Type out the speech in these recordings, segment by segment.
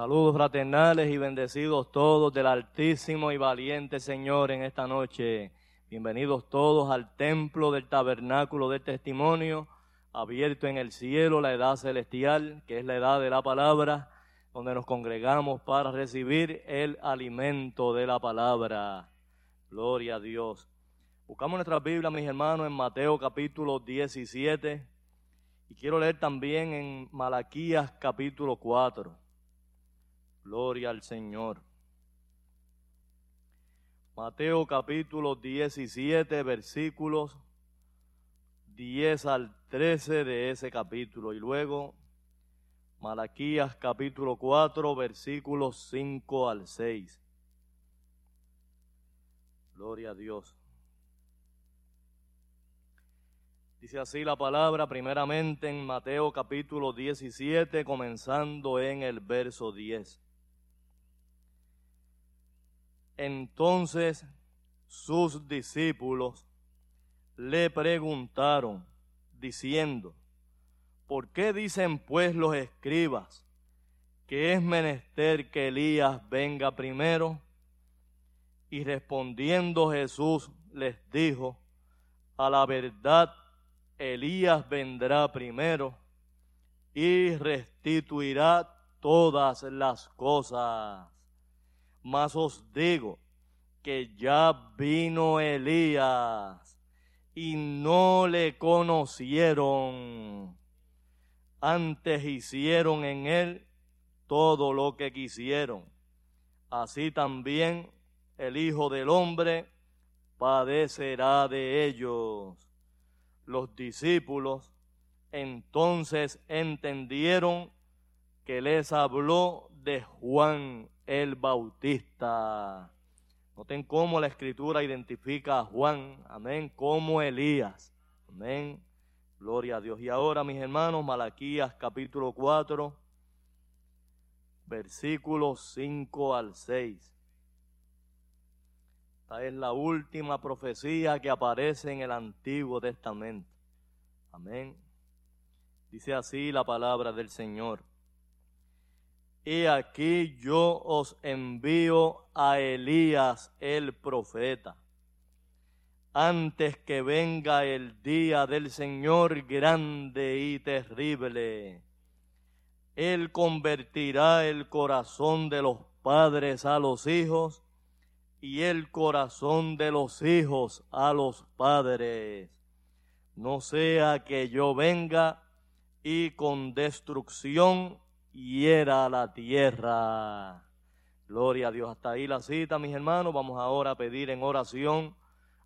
Saludos fraternales y bendecidos todos del Altísimo y Valiente Señor en esta noche. Bienvenidos todos al templo del tabernáculo del testimonio, abierto en el cielo, la edad celestial, que es la edad de la palabra, donde nos congregamos para recibir el alimento de la palabra. Gloria a Dios. Buscamos nuestra Biblia, mis hermanos, en Mateo capítulo 17. Y quiero leer también en Malaquías capítulo 4. Gloria al Señor. Mateo capítulo 17, versículos 10 al 13 de ese capítulo. Y luego Malaquías capítulo 4, versículos 5 al 6. Gloria a Dios. Dice así la palabra primeramente en Mateo capítulo 17, comenzando en el verso 10. Entonces sus discípulos le preguntaron, diciendo, ¿por qué dicen pues los escribas que es menester que Elías venga primero? Y respondiendo Jesús les dijo, a la verdad, Elías vendrá primero y restituirá todas las cosas. Mas os digo que ya vino Elías y no le conocieron. Antes hicieron en él todo lo que quisieron. así también el Hijo del Hombre padecerá de ellos. Los discípulos entonces entendieron que les habló de Juan el Bautista. Noten cómo la escritura identifica a Juan, amén, como Elías. Amén. Gloria a Dios. Y ahora, mis hermanos, Malaquías capítulo 4, versículos 5 al 6. Esta es la última profecía que aparece en el Antiguo Testamento. Amén. Dice así la palabra del Señor. Y aquí yo os envío a Elías el profeta, antes que venga el día del Señor grande y terrible. Él convertirá el corazón de los padres a los hijos y el corazón de los hijos a los padres. No sea que yo venga y con destrucción hiera la tierra. Gloria a Dios. Hasta ahí la cita, mis hermanos. Vamos ahora a pedir en oración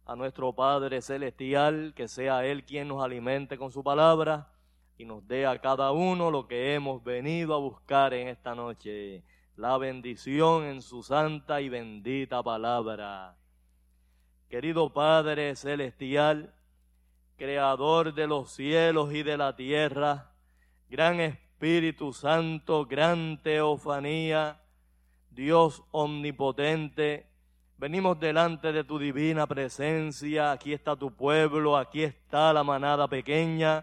a nuestro Padre Celestial que sea Él quien nos alimente con su palabra y nos dé a cada uno lo que hemos venido a buscar en esta noche la bendición en su santa y bendita palabra. Querido Padre Celestial, Creador de los cielos y de la tierra, gran Espíritu Santo, gran teofanía, Dios omnipotente, venimos delante de tu divina presencia, aquí está tu pueblo, aquí está la manada pequeña,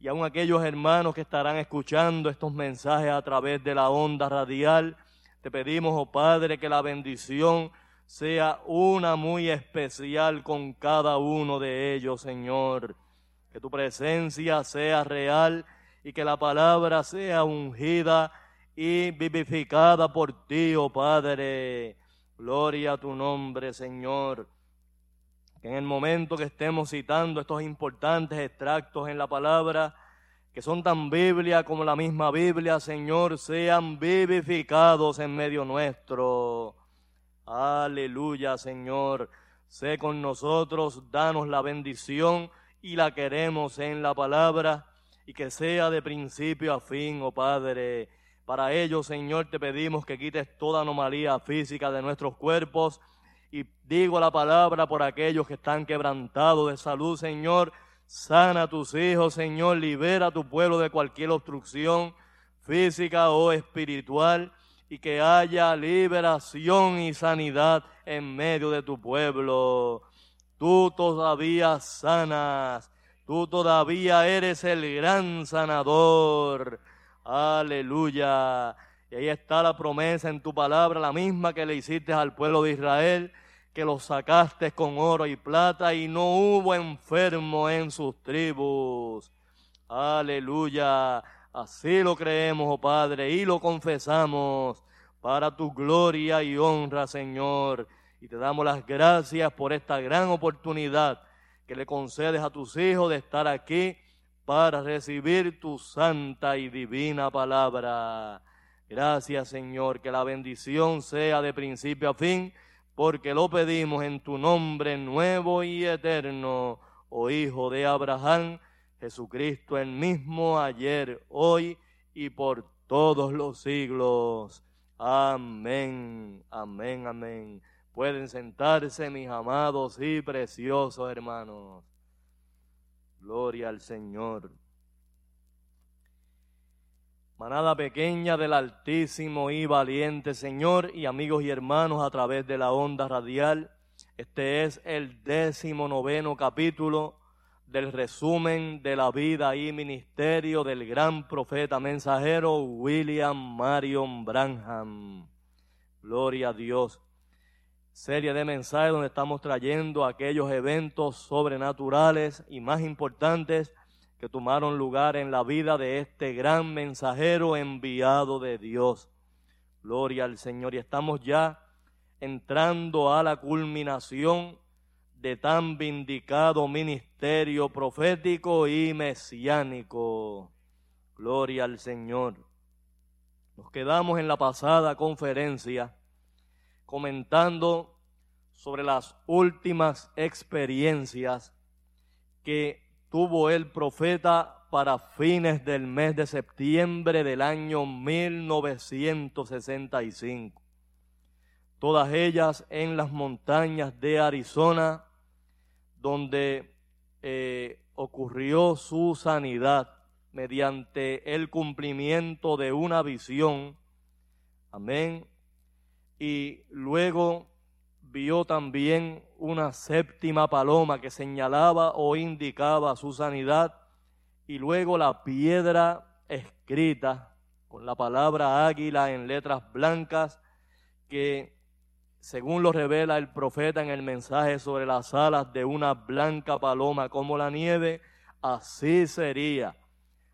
y aún aquellos hermanos que estarán escuchando estos mensajes a través de la onda radial, te pedimos, oh Padre, que la bendición sea una muy especial con cada uno de ellos, Señor. Que tu presencia sea real y que la palabra sea ungida y vivificada por ti, oh Padre. Gloria a tu nombre, Señor. Que en el momento que estemos citando estos importantes extractos en la palabra, que son tan Biblia como la misma Biblia, Señor, sean vivificados en medio nuestro. Aleluya, Señor. Sé con nosotros, danos la bendición y la queremos en la palabra y que sea de principio a fin, oh Padre. Para ello, Señor, te pedimos que quites toda anomalía física de nuestros cuerpos y digo la palabra por aquellos que están quebrantados de salud, Señor Sana a tus hijos, Señor. Libera a tu pueblo de cualquier obstrucción física o espiritual y que haya liberación y sanidad en medio de tu pueblo. Tú todavía sanas, tú todavía eres el gran sanador. Aleluya. Y ahí está la promesa en tu palabra, la misma que le hiciste al pueblo de Israel que los sacaste con oro y plata y no hubo enfermo en sus tribus. Aleluya. Así lo creemos, oh Padre, y lo confesamos para tu gloria y honra, Señor. Y te damos las gracias por esta gran oportunidad que le concedes a tus hijos de estar aquí para recibir tu santa y divina palabra. Gracias, Señor, que la bendición sea de principio a fin porque lo pedimos en tu nombre nuevo y eterno, oh Hijo de Abraham, Jesucristo el mismo ayer, hoy y por todos los siglos. Amén, amén, amén. Pueden sentarse mis amados y preciosos hermanos. Gloria al Señor. Manada pequeña del Altísimo y valiente Señor y amigos y hermanos a través de la onda radial. Este es el décimo noveno capítulo del resumen de la vida y ministerio del gran profeta mensajero William Marion Branham. Gloria a Dios. Serie de mensajes donde estamos trayendo aquellos eventos sobrenaturales y más importantes que tomaron lugar en la vida de este gran mensajero enviado de Dios. Gloria al Señor. Y estamos ya entrando a la culminación de tan vindicado ministerio profético y mesiánico. Gloria al Señor. Nos quedamos en la pasada conferencia comentando sobre las últimas experiencias que tuvo el profeta para fines del mes de septiembre del año 1965. Todas ellas en las montañas de Arizona, donde eh, ocurrió su sanidad mediante el cumplimiento de una visión. Amén. Y luego vio también una séptima paloma que señalaba o indicaba su sanidad y luego la piedra escrita con la palabra águila en letras blancas que según lo revela el profeta en el mensaje sobre las alas de una blanca paloma como la nieve, así sería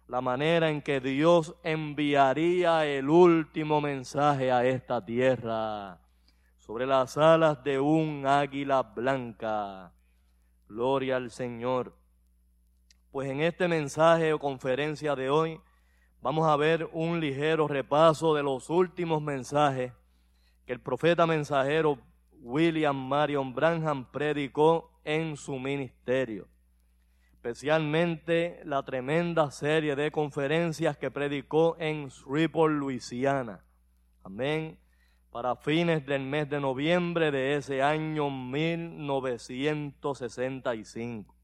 la manera en que Dios enviaría el último mensaje a esta tierra sobre las alas de un águila blanca. Gloria al Señor. Pues en este mensaje o conferencia de hoy vamos a ver un ligero repaso de los últimos mensajes que el profeta mensajero William Marion Branham predicó en su ministerio, especialmente la tremenda serie de conferencias que predicó en Shreveport, Luisiana. Amén. Para fines del mes de noviembre de ese año 1965.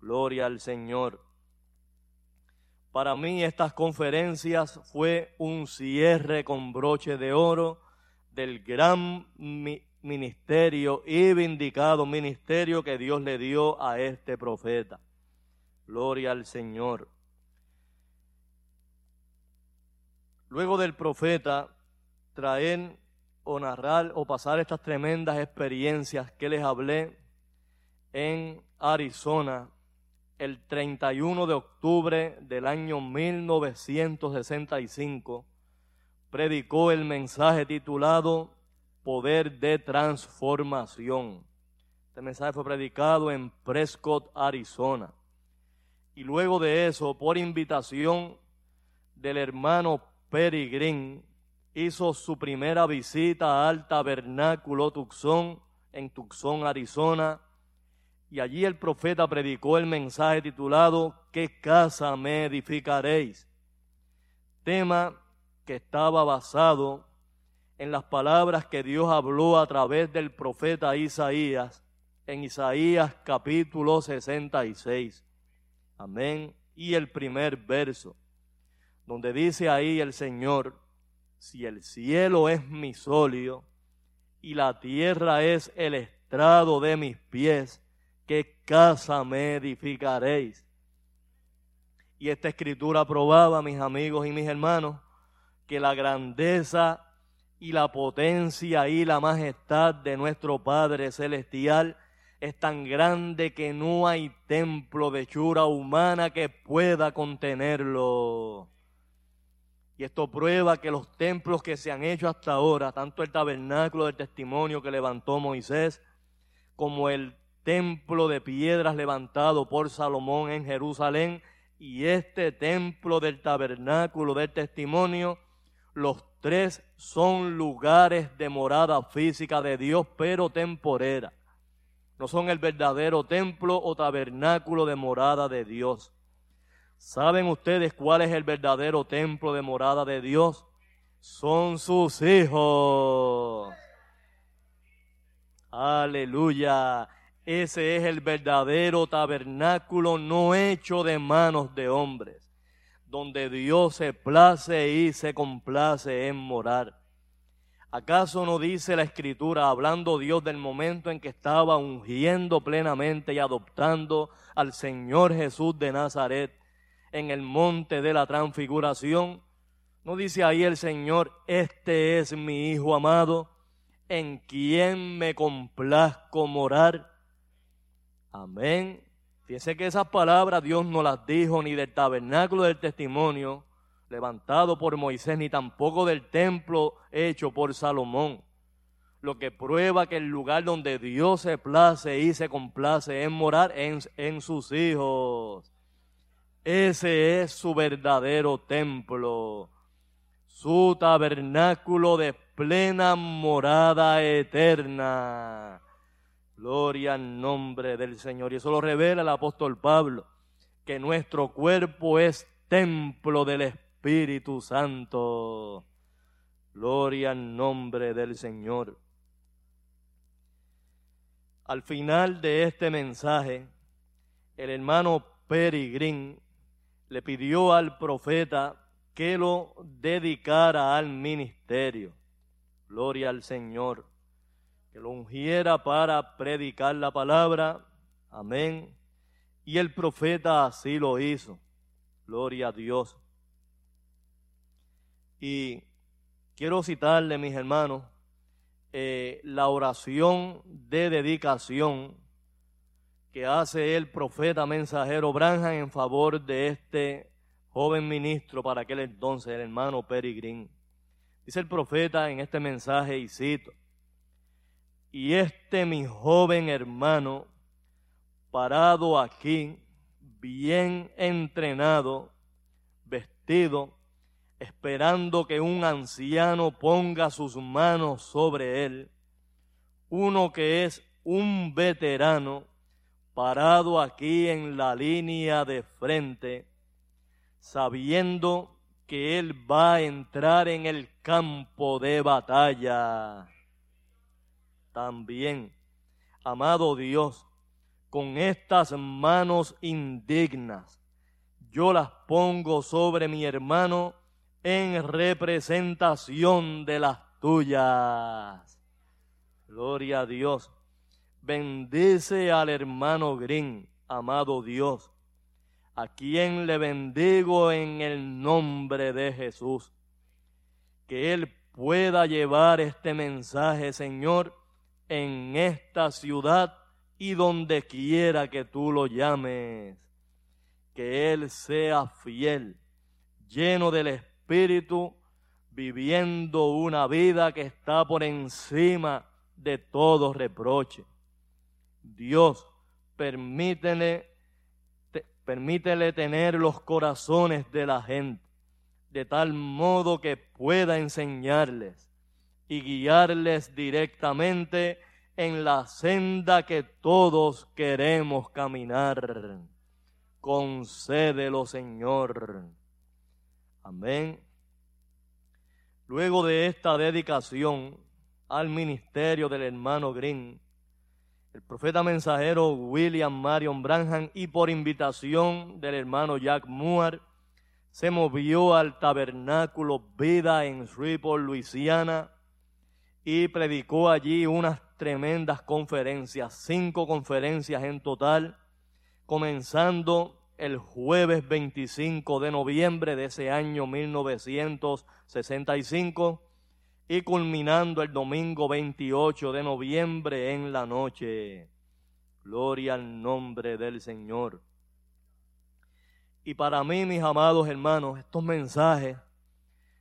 Gloria al Señor. Para mí estas conferencias fue un cierre con broche de oro del gran ministerio y vindicado ministerio que Dios le dio a este profeta. Gloria al Señor. Luego del profeta traer o narrar o pasar estas tremendas experiencias que les hablé en Arizona el 31 de octubre del año 1965, predicó el mensaje titulado Poder de Transformación. Este mensaje fue predicado en Prescott, Arizona. Y luego de eso, por invitación del hermano Perry hizo su primera visita al tabernáculo Tucson, en Tucson, Arizona, y allí el profeta predicó el mensaje titulado ¿Qué casa me edificaréis? Tema que estaba basado en las palabras que Dios habló a través del profeta Isaías en Isaías capítulo 66. Amén. Y el primer verso, donde dice ahí el Señor, si el cielo es mi solio y la tierra es el estrado de mis pies, ¿qué casa me edificaréis? Y esta escritura probaba, mis amigos y mis hermanos, que la grandeza y la potencia y la majestad de nuestro Padre Celestial es tan grande que no hay templo de chura humana que pueda contenerlo. Y esto prueba que los templos que se han hecho hasta ahora, tanto el tabernáculo del testimonio que levantó Moisés, como el templo de piedras levantado por Salomón en Jerusalén y este templo del tabernáculo del testimonio, los tres son lugares de morada física de Dios, pero temporera. No son el verdadero templo o tabernáculo de morada de Dios. ¿Saben ustedes cuál es el verdadero templo de morada de Dios? Son sus hijos. Aleluya. Ese es el verdadero tabernáculo no hecho de manos de hombres, donde Dios se place y se complace en morar. ¿Acaso no dice la escritura, hablando Dios del momento en que estaba ungiendo plenamente y adoptando al Señor Jesús de Nazaret en el monte de la transfiguración? ¿No dice ahí el Señor, este es mi Hijo amado, en quien me complazco morar? Amén. Fíjese que esas palabras Dios no las dijo ni del tabernáculo del testimonio levantado por Moisés, ni tampoco del templo hecho por Salomón. Lo que prueba que el lugar donde Dios se place y se complace en morar en, en sus hijos. Ese es su verdadero templo, su tabernáculo de plena morada eterna. Gloria al nombre del Señor. Y eso lo revela el apóstol Pablo, que nuestro cuerpo es templo del Espíritu Santo. Gloria al nombre del Señor. Al final de este mensaje, el hermano Peregrín le pidió al profeta que lo dedicara al ministerio. Gloria al Señor. Que lo ungiera para predicar la palabra. Amén. Y el profeta así lo hizo. Gloria a Dios. Y quiero citarle, mis hermanos, eh, la oración de dedicación que hace el profeta mensajero Branham en favor de este joven ministro para aquel entonces, el hermano Peregrín. Dice el profeta en este mensaje, y cito, y este mi joven hermano, parado aquí, bien entrenado, vestido, esperando que un anciano ponga sus manos sobre él, uno que es un veterano, parado aquí en la línea de frente, sabiendo que Él va a entrar en el campo de batalla. También, amado Dios, con estas manos indignas, yo las pongo sobre mi hermano en representación de las tuyas. Gloria a Dios. Bendice al hermano Green, amado Dios, a quien le bendigo en el nombre de Jesús. Que Él pueda llevar este mensaje, Señor, en esta ciudad y donde quiera que tú lo llames. Que Él sea fiel, lleno del Espíritu, viviendo una vida que está por encima de todo reproche. Dios, permítele, permítele tener los corazones de la gente, de tal modo que pueda enseñarles y guiarles directamente en la senda que todos queremos caminar. Concédelo, Señor. Amén. Luego de esta dedicación al ministerio del hermano Green, el profeta mensajero William Marion Branham y por invitación del hermano Jack Moore se movió al tabernáculo Vida en Shreveport, Luisiana y predicó allí unas tremendas conferencias, cinco conferencias en total, comenzando el jueves 25 de noviembre de ese año 1965 y culminando el domingo 28 de noviembre en la noche. Gloria al nombre del Señor. Y para mí, mis amados hermanos, estos mensajes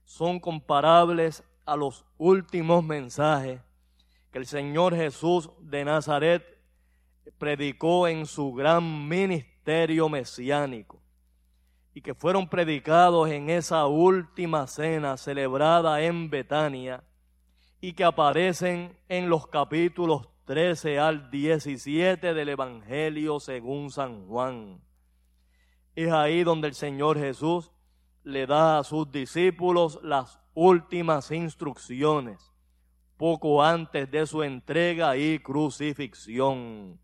son comparables a los últimos mensajes que el Señor Jesús de Nazaret predicó en su gran ministerio mesiánico y que fueron predicados en esa última cena celebrada en Betania y que aparecen en los capítulos 13 al 17 del Evangelio según San Juan. Es ahí donde el Señor Jesús le da a sus discípulos las últimas instrucciones, poco antes de su entrega y crucifixión.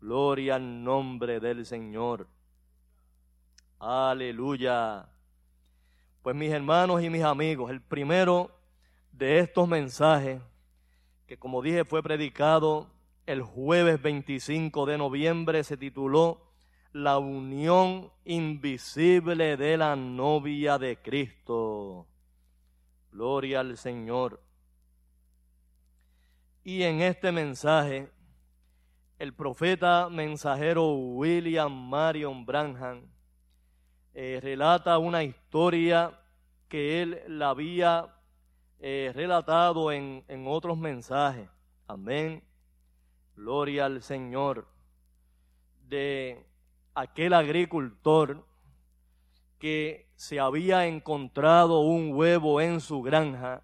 Gloria al nombre del Señor. Aleluya. Pues mis hermanos y mis amigos, el primero de estos mensajes, que como dije fue predicado el jueves 25 de noviembre, se tituló La unión invisible de la novia de Cristo. Gloria al Señor. Y en este mensaje, el profeta mensajero William Marion Branham eh, relata una historia que él la había eh, relatado en, en otros mensajes. Amén. Gloria al Señor. De aquel agricultor que se había encontrado un huevo en su granja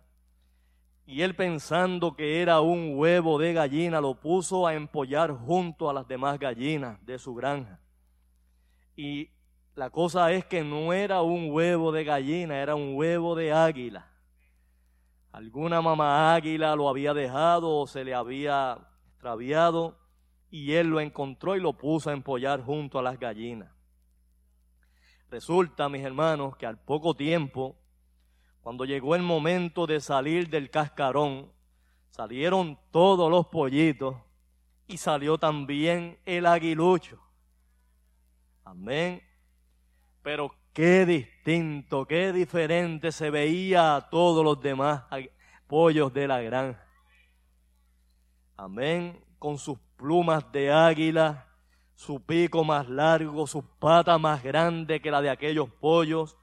Y él pensando que era un huevo de gallina, lo puso a empollar junto a las demás gallinas de su granja. Y la cosa es que no era un huevo de gallina, era un huevo de águila. Alguna mamá águila lo había dejado o se le había extraviado y él lo encontró y lo puso a empollar junto a las gallinas. Resulta, mis hermanos, que al poco tiempo cuando llegó el momento de salir del cascarón, salieron todos los pollitos y salió también el aguilucho. Amén. Pero qué distinto, qué diferente se veía a todos los demás pollos de la granja. Amén. Con sus plumas de águila, su pico más largo, sus patas más grandes que la de aquellos pollos.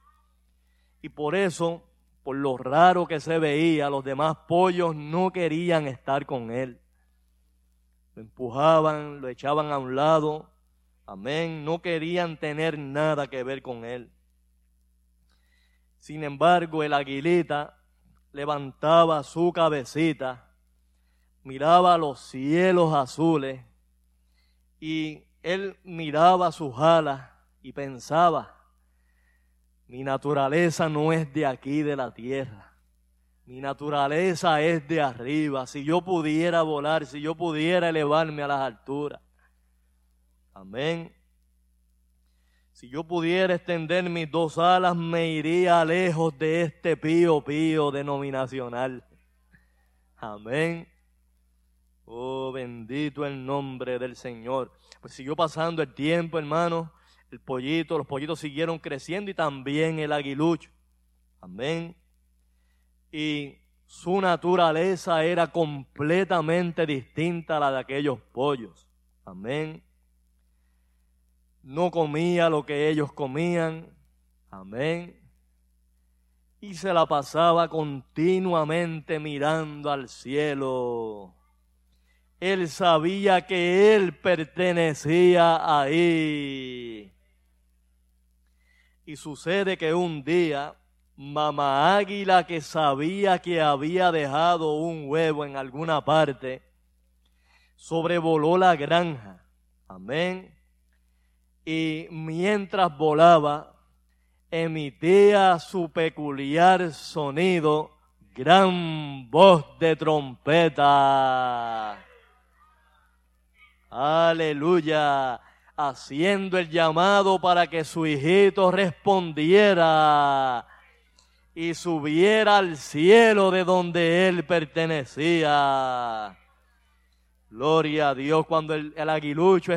Y por eso por lo raro que se veía, los demás pollos no querían estar con él. Lo empujaban, lo echaban a un lado. Amén. No querían tener nada que ver con él. Sin embargo, el aguilita levantaba su cabecita, miraba los cielos azules y él miraba sus alas y pensaba, mi naturaleza no es de aquí, de la tierra. Mi naturaleza es de arriba. Si yo pudiera volar, si yo pudiera elevarme a las alturas. Amén. Si yo pudiera extender mis dos alas, me iría lejos de este pío pío denominacional. Amén. Oh, bendito el nombre del Señor. Pues siguió pasando el tiempo, hermano el pollito, los pollitos siguieron creciendo y también el aguilucho. Amén. Y su naturaleza era completamente distinta a la de aquellos pollos. Amén. No comía lo que ellos comían. Amén. Y se la pasaba continuamente mirando al cielo. Él sabía que él pertenecía ahí. Y sucede que un día, mamá águila que sabía que había dejado un huevo en alguna parte, sobrevoló la granja. Amén. Y mientras volaba, emitía su peculiar sonido, gran voz de trompeta. Aleluya haciendo el llamado para que su hijito respondiera y subiera al cielo de donde él pertenecía. Gloria a Dios. Cuando el, aguilucho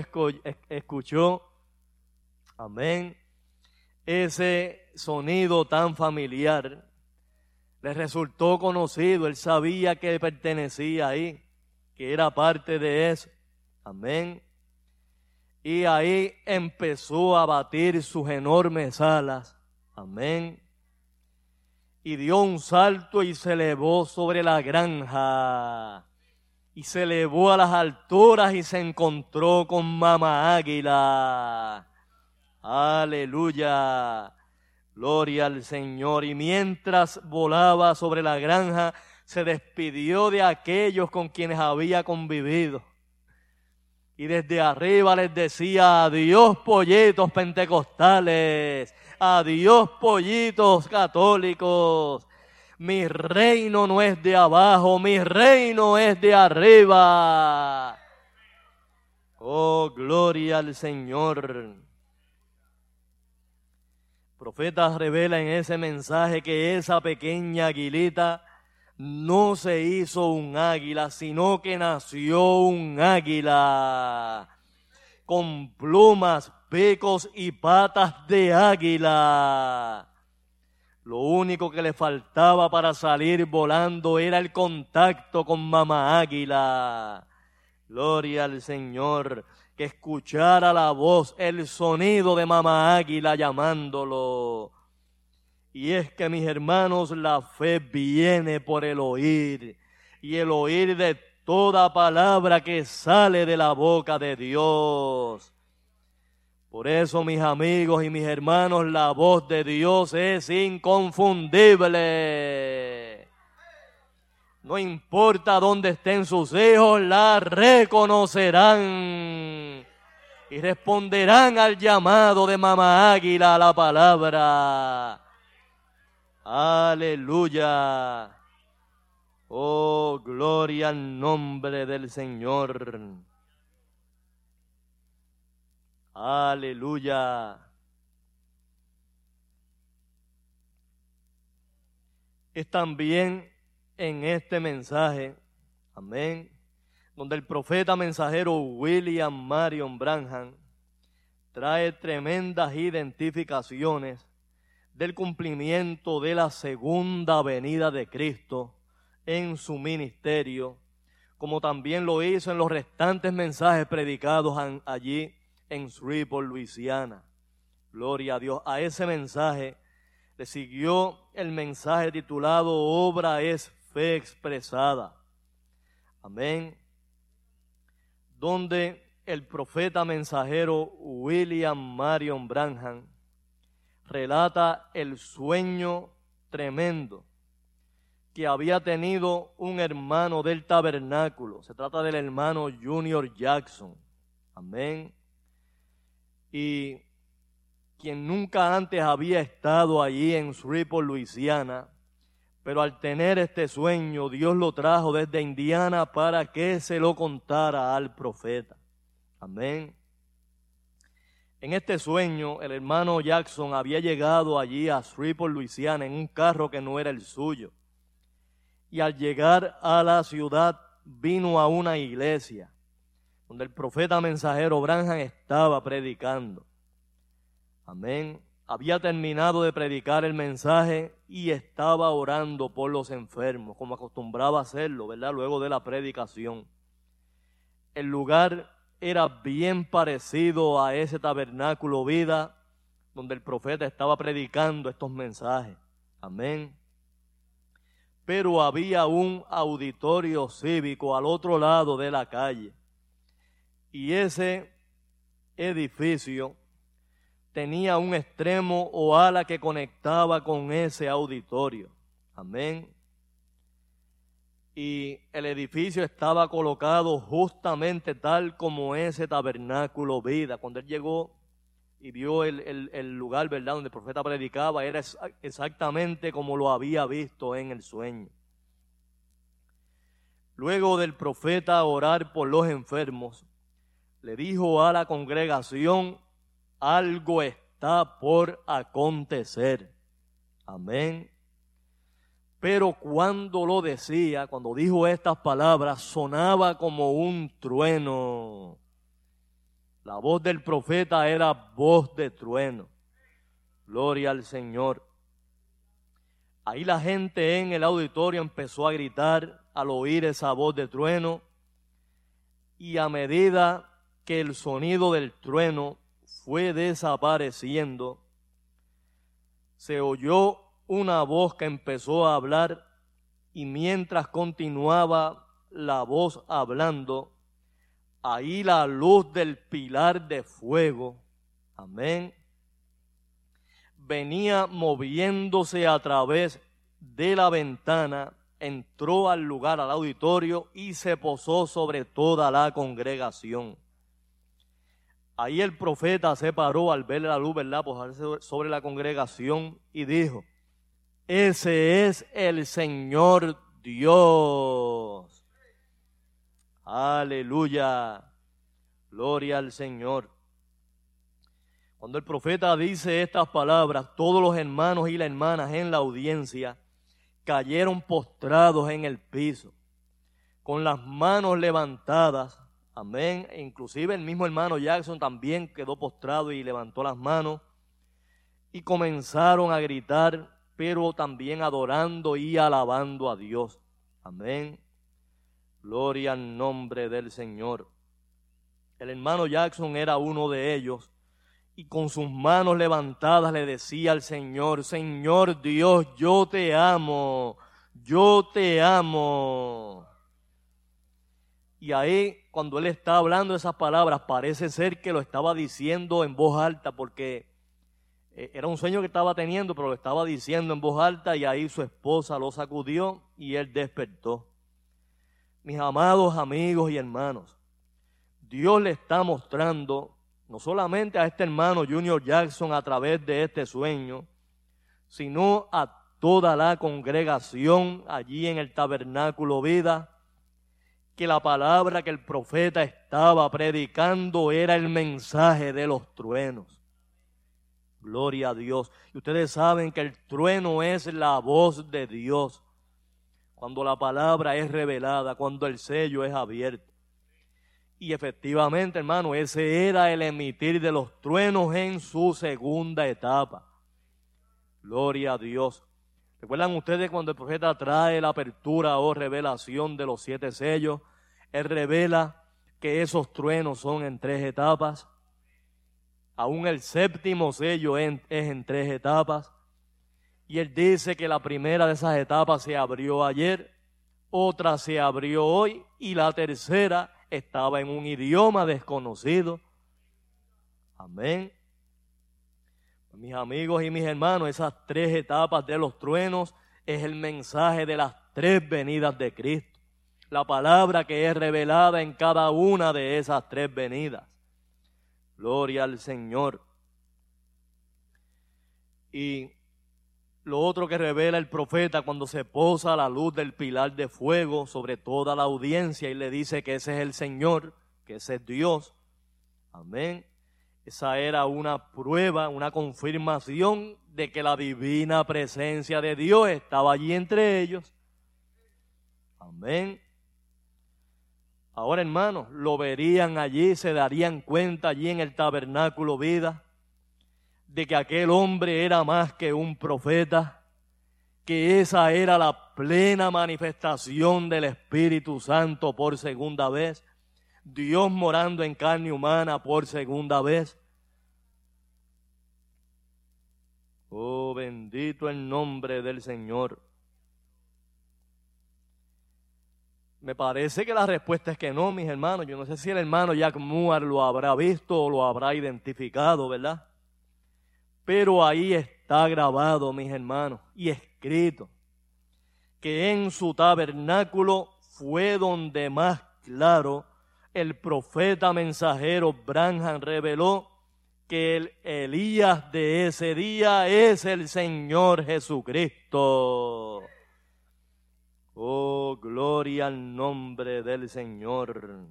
escuchó, amén, ese sonido tan familiar, le resultó conocido, él sabía que pertenecía ahí, que era parte de eso, amén y ahí empezó a batir sus enormes alas. Amén. Y dio un salto y se elevó sobre la granja. Y se elevó a las alturas y se encontró con mamá águila. Aleluya. Gloria al Señor. Y mientras volaba sobre la granja, se despidió de aquellos con quienes había convivido y desde arriba les decía, adiós pollitos pentecostales, adiós pollitos católicos. Mi reino no es de abajo, mi reino es de arriba. Oh, gloria al Señor. Profetas revela en ese mensaje que esa pequeña aguilita no se hizo un águila, sino que nació un águila con plumas, picos y patas de águila. Lo único que le faltaba para salir volando era el contacto con mamá águila. Gloria al Señor, que escuchara la voz, el sonido de mamá águila llamándolo. Y es que mis hermanos, la fe viene por el oír y el oír de toda palabra que sale de la boca de Dios. Por eso, mis amigos y mis hermanos, la voz de Dios es inconfundible. No importa dónde estén sus hijos, la reconocerán y responderán al llamado de mamá águila a la palabra. Aleluya. Oh, gloria al nombre del Señor. Aleluya. Es también en este mensaje, amén, donde el profeta mensajero William Marion Branham trae tremendas identificaciones del cumplimiento de la segunda venida de Cristo en su ministerio, como también lo hizo en los restantes mensajes predicados allí en Shreveport, Luisiana. Gloria a Dios. A ese mensaje le siguió el mensaje titulado Obra es fe expresada. Amén. Donde el profeta mensajero William Marion Branham relata el sueño tremendo que había tenido un hermano del tabernáculo. Se trata del hermano Junior Jackson. Amén. Y quien nunca antes había estado allí en Shreveport, Luisiana, pero al tener este sueño, Dios lo trajo desde Indiana para que se lo contara al profeta. Amén. En este sueño, el hermano Jackson había llegado allí a Shreveport, Luisiana, en un carro que no era el suyo y al llegar a la ciudad vino a una iglesia donde el profeta mensajero Branham estaba predicando. Amén. Había terminado de predicar el mensaje y estaba orando por los enfermos, como acostumbraba hacerlo, ¿verdad? Luego de la predicación. El lugar era bien parecido a ese tabernáculo vida donde el profeta estaba predicando estos mensajes. Amén pero había un auditorio cívico al otro lado de la calle. Y ese edificio tenía un extremo o ala que conectaba con ese auditorio. Amén. Y el edificio estaba colocado justamente tal como ese tabernáculo vida. Cuando él llegó y vio el, lugar, ¿verdad?, donde el profeta predicaba, era exactamente como lo había visto en el sueño. Luego del profeta orar por los enfermos, le dijo a la congregación, algo está por acontecer. Amén. Pero cuando lo decía, cuando dijo estas palabras, sonaba como un trueno. La voz del profeta era voz de trueno. Gloria al Señor. Ahí la gente en el auditorio empezó a gritar al oír esa voz de trueno y a medida que el sonido del trueno fue desapareciendo, se oyó una voz que empezó a hablar y mientras continuaba la voz hablando, ahí la luz del pilar de fuego, amén, venía moviéndose a través de la ventana, entró al lugar, al auditorio y se posó sobre toda la congregación. Ahí el profeta se paró al ver la luz, ¿verdad? Posarse sobre la congregación y dijo, ese es el Señor Dios. Aleluya. Gloria al Señor. Cuando el profeta dice estas palabras, todos los hermanos y las hermanas en la audiencia cayeron postrados en el piso, con las manos levantadas. Amén. E inclusive el mismo hermano Jackson también quedó postrado y levantó las manos. Y comenzaron a gritar, pero también adorando y alabando a Dios. Amén. Gloria al nombre del Señor. El hermano Jackson era uno de ellos y con sus manos levantadas le decía al Señor, Señor Dios, yo te amo, yo te amo. Y ahí, cuando él está hablando esas palabras, parece ser que lo estaba diciendo en voz alta, porque era un sueño que estaba teniendo, pero lo estaba diciendo en voz alta y ahí su esposa lo sacudió y él despertó. mis amados amigos y hermanos, Dios le está mostrando no solamente a este hermano Junior Jackson a través de este sueño, sino a toda la congregación allí en el tabernáculo vida, que la palabra que el profeta estaba predicando era el mensaje de los truenos. Gloria a Dios. Y ustedes saben que el trueno es la voz de Dios. Cuando la palabra es revelada, cuando el sello es abierto. Y efectivamente, hermano, ese era el emitir de los truenos en su segunda etapa. Gloria a Dios. ¿Recuerdan ustedes cuando el profeta trae la apertura o revelación de los siete sellos? Él revela que esos truenos son en tres etapas. Aún el séptimo sello es en tres etapas. Y él dice que la primera de esas etapas se abrió ayer, otra se abrió hoy y la tercera estaba en un idioma desconocido. Amén. Mis amigos y mis hermanos, esas tres etapas de los truenos es el mensaje de las tres venidas de Cristo. La palabra que es revelada en cada una de esas tres venidas. Gloria al Señor. Y lo otro que revela el profeta cuando se posa la luz del pilar de fuego sobre toda la audiencia y le dice que ese es el Señor, que ese es Dios. Amén. Esa era una prueba, una confirmación de que la divina presencia de Dios estaba allí entre ellos. Amén. Ahora, hermanos, lo verían allí, se darían cuenta allí en el tabernáculo vida de que aquel hombre era más que un profeta, que esa era la plena manifestación del Espíritu Santo por segunda vez, Dios morando en carne humana por segunda vez. Oh, bendito el nombre del Señor. Me parece que la respuesta es que no, mis hermanos. Yo no sé si el hermano Jack Moore lo habrá visto o lo habrá identificado, ¿verdad? Pero ahí está grabado, mis hermanos, y escrito, que en su tabernáculo fue donde más claro el profeta mensajero Branham reveló que el Elías de ese día es el Señor Jesucristo. Oh, gloria al nombre del Señor.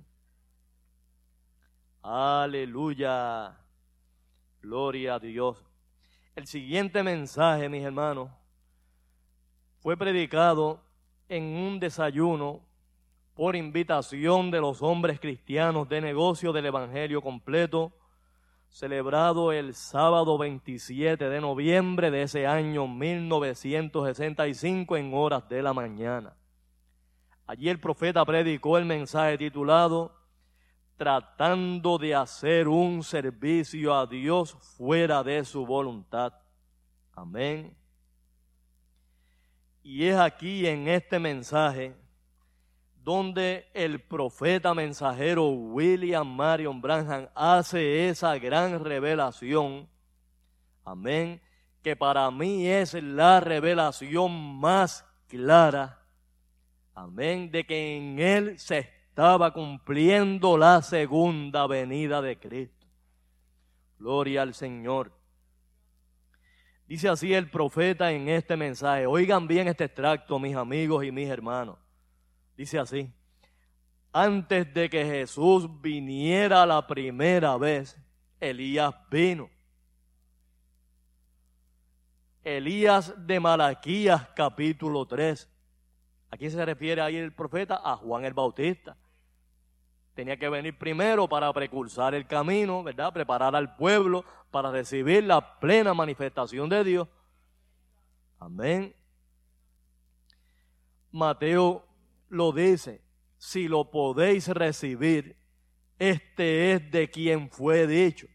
Aleluya. Gloria a Dios. El siguiente mensaje, mis hermanos, fue predicado en un desayuno por invitación de los hombres cristianos de negocio del Evangelio completo, celebrado el sábado 27 de noviembre de ese año 1965 en horas de la mañana. Allí el profeta predicó el mensaje titulado tratando de hacer un servicio a Dios fuera de su voluntad. Amén. Y es aquí en este mensaje donde el profeta mensajero William Marion Branham hace esa gran revelación. Amén. Que para mí es la revelación más clara. Amén. De que en él se estaba cumpliendo la segunda venida de Cristo. Gloria al Señor. Dice así el profeta en este mensaje. Oigan bien este extracto, mis amigos y mis hermanos. Dice así. Antes de que Jesús viniera la primera vez, Elías vino. Elías de Malaquías capítulo 3. Aquí se refiere ahí el profeta a Juan el Bautista tenía que venir primero para precursar el camino, ¿verdad? Preparar al pueblo para recibir la plena manifestación de Dios. Amén. Mateo lo dice, si lo podéis recibir, este es de quien fue dicho.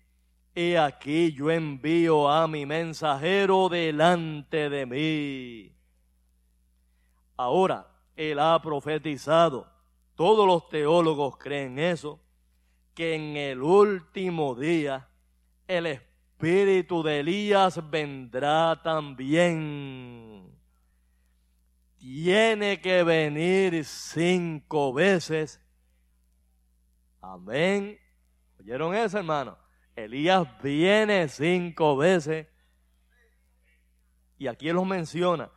He aquí yo envío a mi mensajero delante de mí. Ahora, él ha profetizado todos los teólogos creen eso, que en el último día el espíritu de Elías vendrá también. Tiene que venir cinco veces. Amén. ¿Oyeron eso, hermano? Elías viene cinco veces. Y aquí él lo menciona.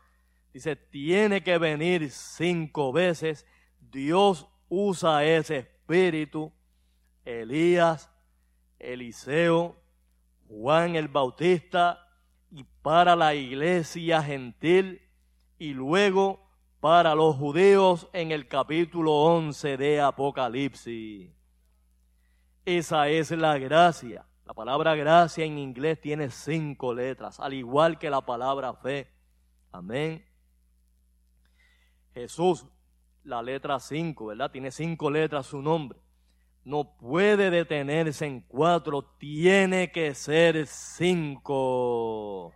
Dice, tiene que venir cinco veces. Dios usa ese espíritu. Elías, Eliseo, Juan el Bautista y para la iglesia gentil y luego para los judíos en el capítulo 11 de Apocalipsis. Esa es la gracia. La palabra gracia en inglés tiene cinco letras, al igual que la palabra fe. Amén. Jesús, la letra cinco, ¿verdad? Tiene cinco letras su nombre. No puede detenerse en cuatro, tiene que ser cinco.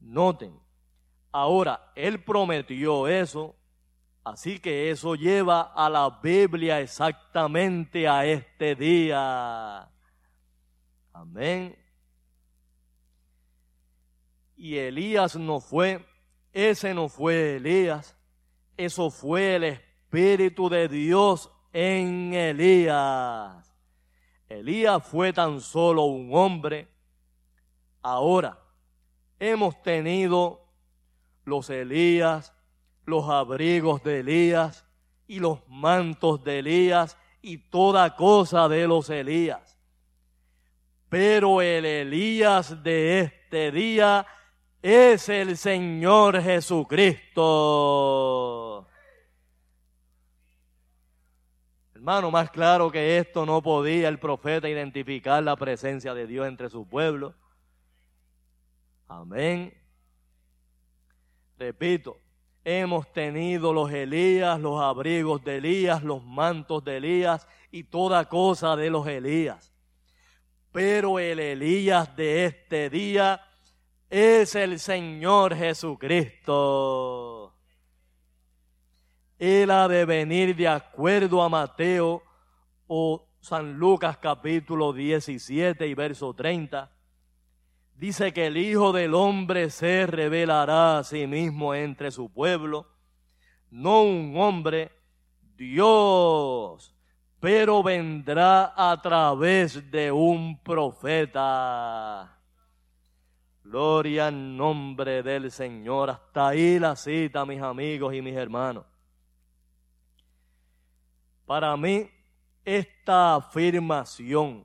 Noten, ahora, Él prometió eso Así que eso lleva a la Biblia exactamente a este día. Amén. Y Elías no fue, ese no fue Elías, eso fue el Espíritu de Dios en Elías. Elías fue tan solo un hombre. Ahora hemos tenido los Elías, los abrigos de Elías y los mantos de Elías y toda cosa de los Elías. Pero el Elías de este día es el Señor Jesucristo. Hermano, más claro que esto no podía el profeta identificar la presencia de Dios entre su pueblo. Amén. Repito, Hemos tenido los Elías, los abrigos de Elías, los mantos de Elías y toda cosa de los Elías. Pero el Elías de este día es el Señor Jesucristo. Él ha de venir de acuerdo a Mateo o San Lucas capítulo 17 y verso 30 dice que el Hijo del Hombre se revelará a sí mismo entre su pueblo, no un hombre, Dios, pero vendrá a través de un profeta. Gloria al nombre del Señor. Hasta ahí la cita, mis amigos y mis hermanos. Para mí, esta afirmación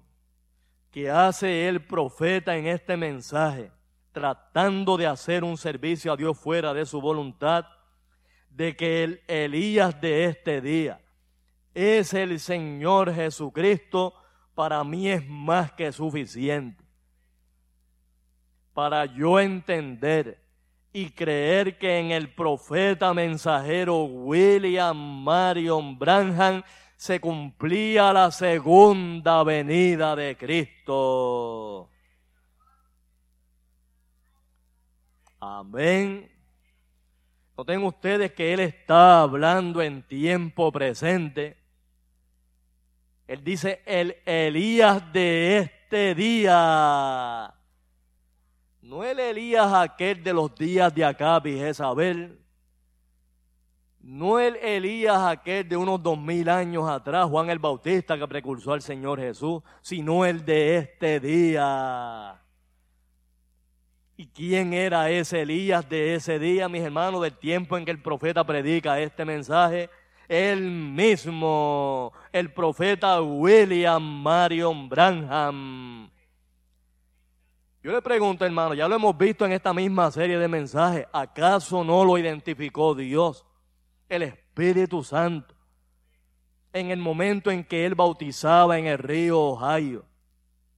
que hace el profeta en este mensaje, tratando de hacer un servicio a Dios fuera de su voluntad, de que el Elías de este día es el Señor Jesucristo, para mí es más que suficiente. Para yo entender y creer que en el profeta mensajero William Marion Branham se cumplía la segunda venida de Cristo. Amén. Noten ustedes que Él está hablando en tiempo presente. Él dice, el Elías de este día. No el Elías aquel de los días de Acab y Jezabel. No el Elías aquel de unos dos mil años atrás, Juan el Bautista que precursó al Señor Jesús, sino el de este día. ¿Y quién era ese Elías de ese día, mis hermanos, del tiempo en que el profeta predica este mensaje? El mismo, el profeta William Marion Branham. Yo le pregunto, hermano, ya lo hemos visto en esta misma serie de mensajes, ¿acaso no lo identificó Dios? El Espíritu Santo en el momento en que él bautizaba en el río Ohio,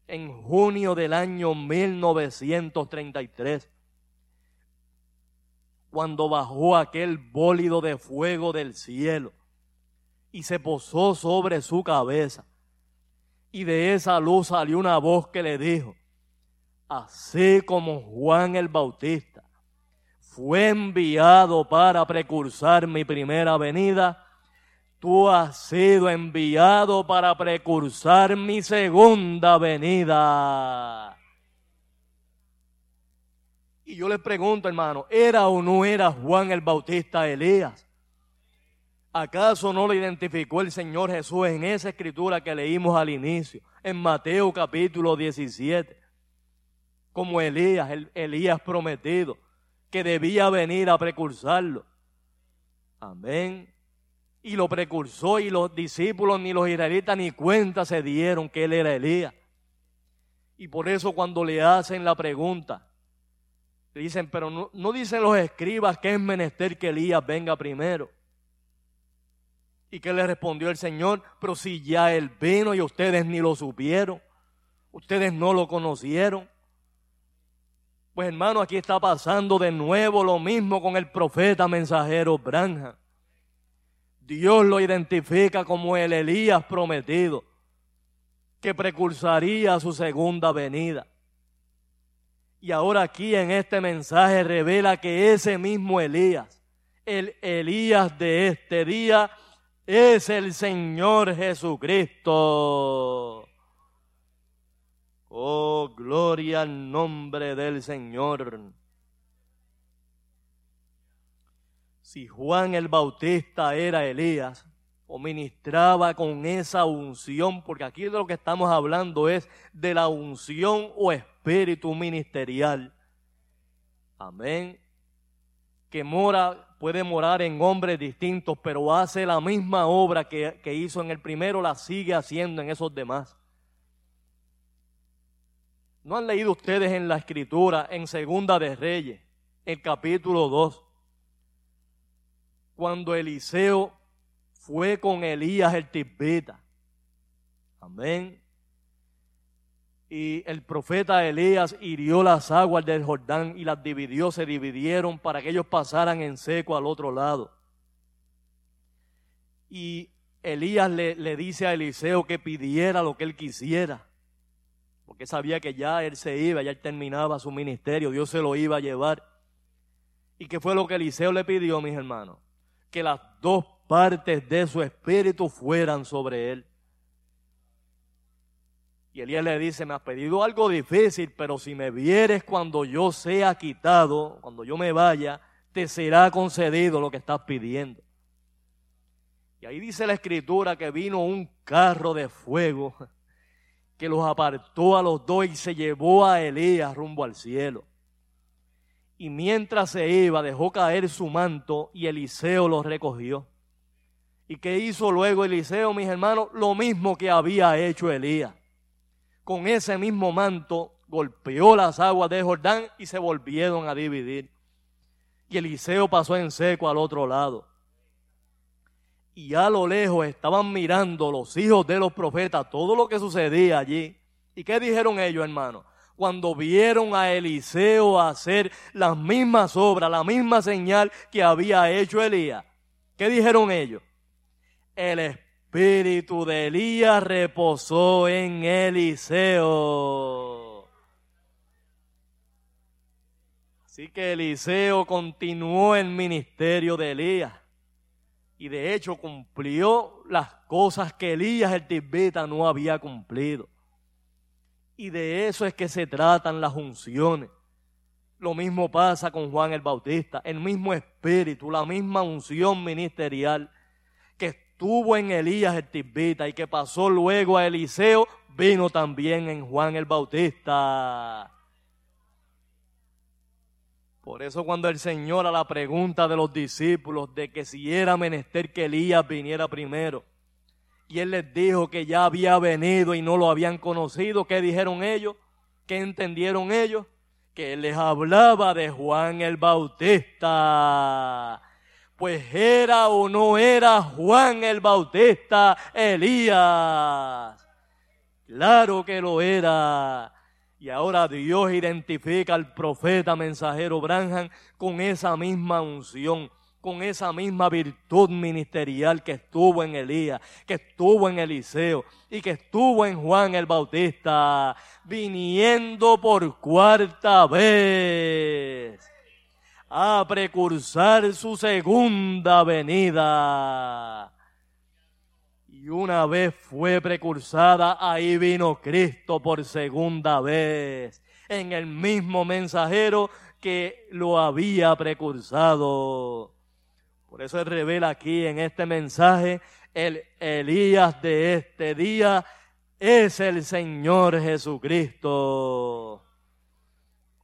en junio del año 1933, cuando bajó aquel bólido de fuego del cielo y se posó sobre su cabeza. Y de esa luz salió una voz que le dijo, así como Juan el Bautista fue enviado para precursar mi primera venida, tú has sido enviado para precursar mi segunda venida. Y yo les pregunto, hermano, ¿era o no era Juan el Bautista Elías? ¿Acaso no lo identificó el Señor Jesús en esa escritura que leímos al inicio, en Mateo capítulo 17? Como Elías, el Elías prometido, que debía venir a precursarlo. Amén. Y lo precursó y los discípulos ni los israelitas ni cuenta se dieron que él era Elías. Y por eso cuando le hacen la pregunta, le dicen, pero no, no dicen los escribas que es menester que Elías venga primero. ¿Y qué le respondió el Señor? Pero si ya él vino y ustedes ni lo supieron, ustedes no lo conocieron. Pues hermano, aquí está pasando de nuevo lo mismo con el profeta mensajero Branja. Dios lo identifica como el Elías prometido, que precursaría su segunda venida. Y ahora aquí en este mensaje revela que ese mismo Elías, el Elías de este día, es el Señor Jesucristo. Oh, gloria al nombre del Señor. Si Juan el Bautista era Elías o ministraba con esa unción, porque aquí de lo que estamos hablando es de la unción o espíritu ministerial. Amén. Que mora puede morar en hombres distintos, pero hace la misma obra que, hizo en el primero, la sigue haciendo en esos demás. ¿No han leído ustedes en la escritura, en Segunda de Reyes, el capítulo 2, cuando Eliseo fue con Elías el Tibeta? Amén y el profeta Elías hirió las aguas del Jordán y las dividió, se dividieron para que ellos pasaran en seco al otro lado. Y Elías le, le, dice a Eliseo que pidiera lo que él quisiera, porque sabía que ya él se iba, ya él terminaba su ministerio, Dios se lo iba a llevar. ¿Y qué fue lo que Eliseo le pidió, mis hermanos? Que las dos partes de su espíritu fueran sobre él. Y Elías le dice, me has pedido algo difícil, pero si me vieres cuando yo sea quitado, cuando yo me vaya, te será concedido lo que estás pidiendo. Y ahí dice la escritura que vino un carro de fuego que los apartó a los dos y se llevó a Elías rumbo al cielo. Y mientras se iba, dejó caer su manto y Eliseo lo recogió. ¿Y qué hizo luego Eliseo, mis hermanos? Lo mismo que había hecho Elías con ese mismo manto golpeó las aguas de Jordán y se volvieron a dividir. Y Eliseo pasó en seco al otro lado. Y a lo lejos estaban mirando los hijos de los profetas todo lo que sucedía allí. ¿Y qué dijeron ellos, hermanos? Cuando vieron a Eliseo hacer las mismas obras, la misma señal que había hecho Elías. ¿Qué dijeron ellos? El espíritu de Elías reposó en Eliseo. Así que Eliseo continuó el ministerio de Elías y de hecho cumplió las cosas que Elías el tibeta no había cumplido. Y de eso es que se tratan las unciones. Lo mismo pasa con Juan el Bautista, el mismo espíritu, la misma unción ministerial estuvo en Elías el Tibita y que pasó luego a Eliseo, vino también en Juan el Bautista. Por eso cuando el Señor a la pregunta de los discípulos de que si era menester que Elías viniera primero, y él les dijo que ya había venido y no lo habían conocido, ¿qué dijeron ellos? ¿Qué entendieron ellos? Que él les hablaba de Juan el Bautista pues era o no era Juan el Bautista Elías. Claro que lo era. Y ahora Dios identifica al profeta mensajero Branham con esa misma unción, con esa misma virtud ministerial que estuvo en Elías, que estuvo en Eliseo y que estuvo en Juan el Bautista, viniendo por cuarta vez a precursar su segunda venida. Y una vez fue precursada, ahí vino Cristo por segunda vez, en el mismo mensajero que lo había precursado. Por eso él revela aquí en este mensaje, el Elías de este día es el Señor Jesucristo.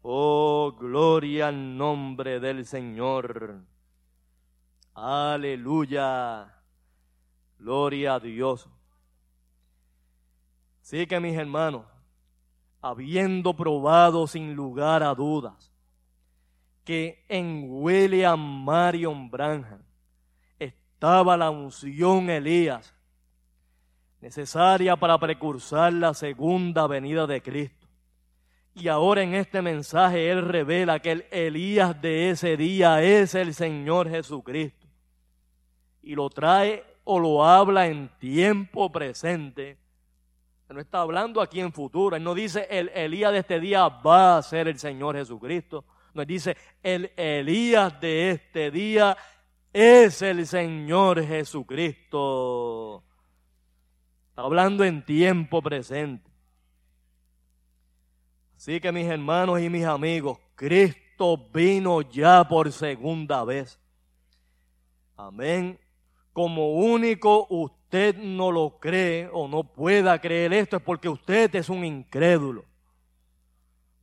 Oh, gloria al nombre del Señor. Aleluya. Gloria a Dios. Sí que mis hermanos, habiendo probado sin lugar a dudas que en William Marion Branham estaba la unción Elías, necesaria para precursar la segunda venida de Cristo. Y ahora en este mensaje Él revela que el Elías de ese día es el Señor Jesucristo. Y lo trae o lo habla en tiempo presente. No está hablando aquí en futuro. Él no dice el Elías de este día va a ser el Señor Jesucristo. Nos dice el Elías de este día es el Señor Jesucristo. Está hablando en tiempo presente. Así que mis hermanos y mis amigos, Cristo vino ya por segunda vez. Amén. Como único usted no lo cree o no pueda creer esto es porque usted es un incrédulo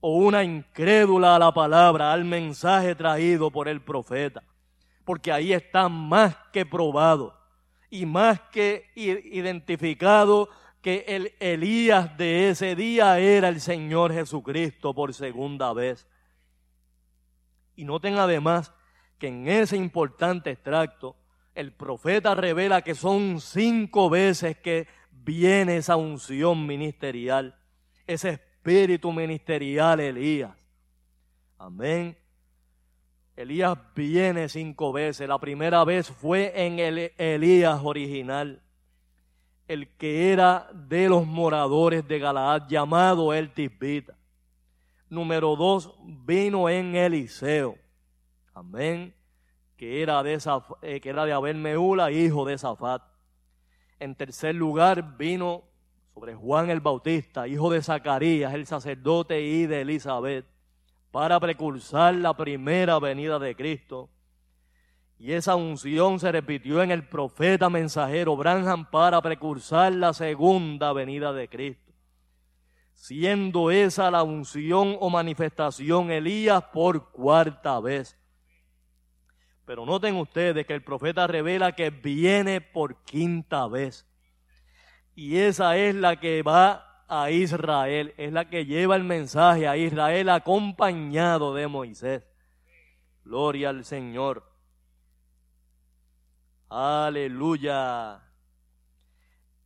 o una incrédula a la palabra, al mensaje traído por el profeta. Porque ahí está más que probado y más que identificado que el Elías de ese día era el Señor Jesucristo por segunda vez. Y noten además que en ese importante extracto el profeta revela que son cinco veces que viene esa unción ministerial, ese espíritu ministerial Elías. Amén. Elías viene cinco veces. La primera vez fue en el Elías original el que era de los moradores de Galaad, llamado el Tisbita. Número dos, vino en Eliseo. Amén. Que era de, eh, que era de Abel Meula, hijo de Zafat. En tercer lugar, vino sobre Juan el Bautista, hijo de Zacarías, el sacerdote y de Elizabeth, para precursar la primera venida de Cristo. Y esa unción se repitió en el profeta mensajero Branham para precursar la segunda venida de Cristo. Siendo esa la unción o manifestación Elías por cuarta vez. Pero noten ustedes que el profeta revela que viene por quinta vez. Y esa es la que va a Israel, es la que lleva el mensaje a Israel acompañado de Moisés. Gloria al Señor. Aleluya.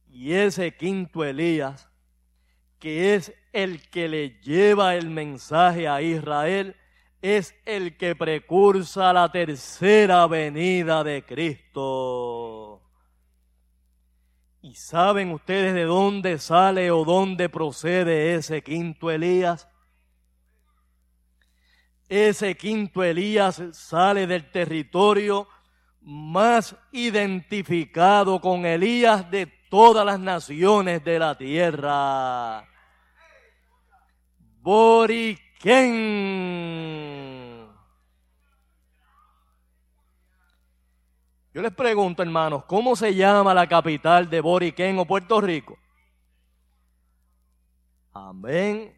Y ese quinto Elías, que es el que le lleva el mensaje a Israel, es el que precursa la tercera venida de Cristo. ¿Y saben ustedes de dónde sale o dónde procede ese quinto Elías? Ese quinto Elías sale del territorio más identificado con Elías de todas las naciones de la tierra. Boriquén. Yo les pregunto, hermanos, ¿cómo se llama la capital de Boriquén o Puerto Rico? Amén.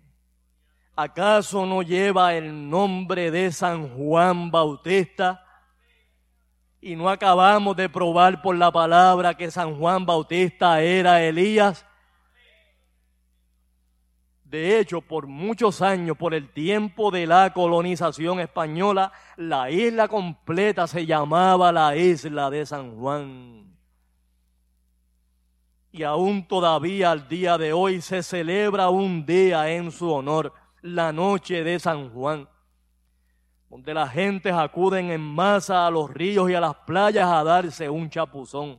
¿Acaso no lleva el nombre de San Juan Bautista? y no acabamos de probar por la palabra que San Juan Bautista era Elías. De hecho, por muchos años, por el tiempo de la colonización española, la isla completa se llamaba la isla de San Juan. Y aún todavía al día de hoy se celebra un día en su honor, la noche de San Juan donde las gentes acuden en masa a los ríos y a las playas a darse un chapuzón.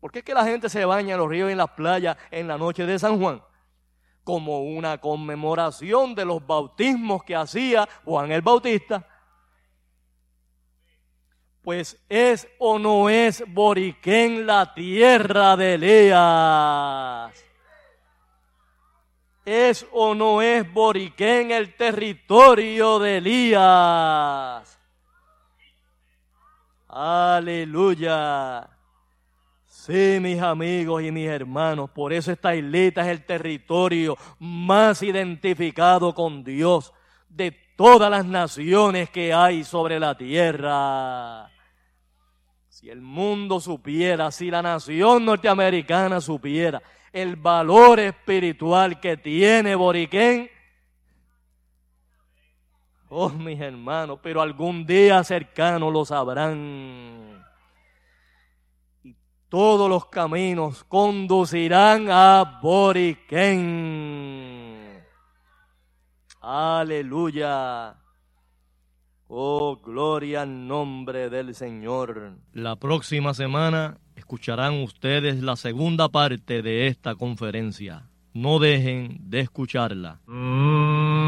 ¿Por qué es que la gente se baña en los ríos y en las playas en la noche de San Juan? Como una conmemoración de los bautismos que hacía Juan el Bautista. Pues es o no es Boriquén la tierra de Elías. ¿Es o no es Boriquén el territorio de Elías? Aleluya. Sí, mis amigos y mis hermanos, por eso esta islita es el territorio más identificado con Dios de todas las naciones que hay sobre la tierra. Si el mundo supiera, si la nación norteamericana supiera el valor espiritual que tiene Boriquén, oh mis hermanos, pero algún día cercano lo sabrán. Todos los caminos conducirán a Boriquén. Aleluya. Oh, gloria al nombre del Señor. La próxima semana escucharán ustedes la segunda parte de esta conferencia. No dejen de escucharla. Y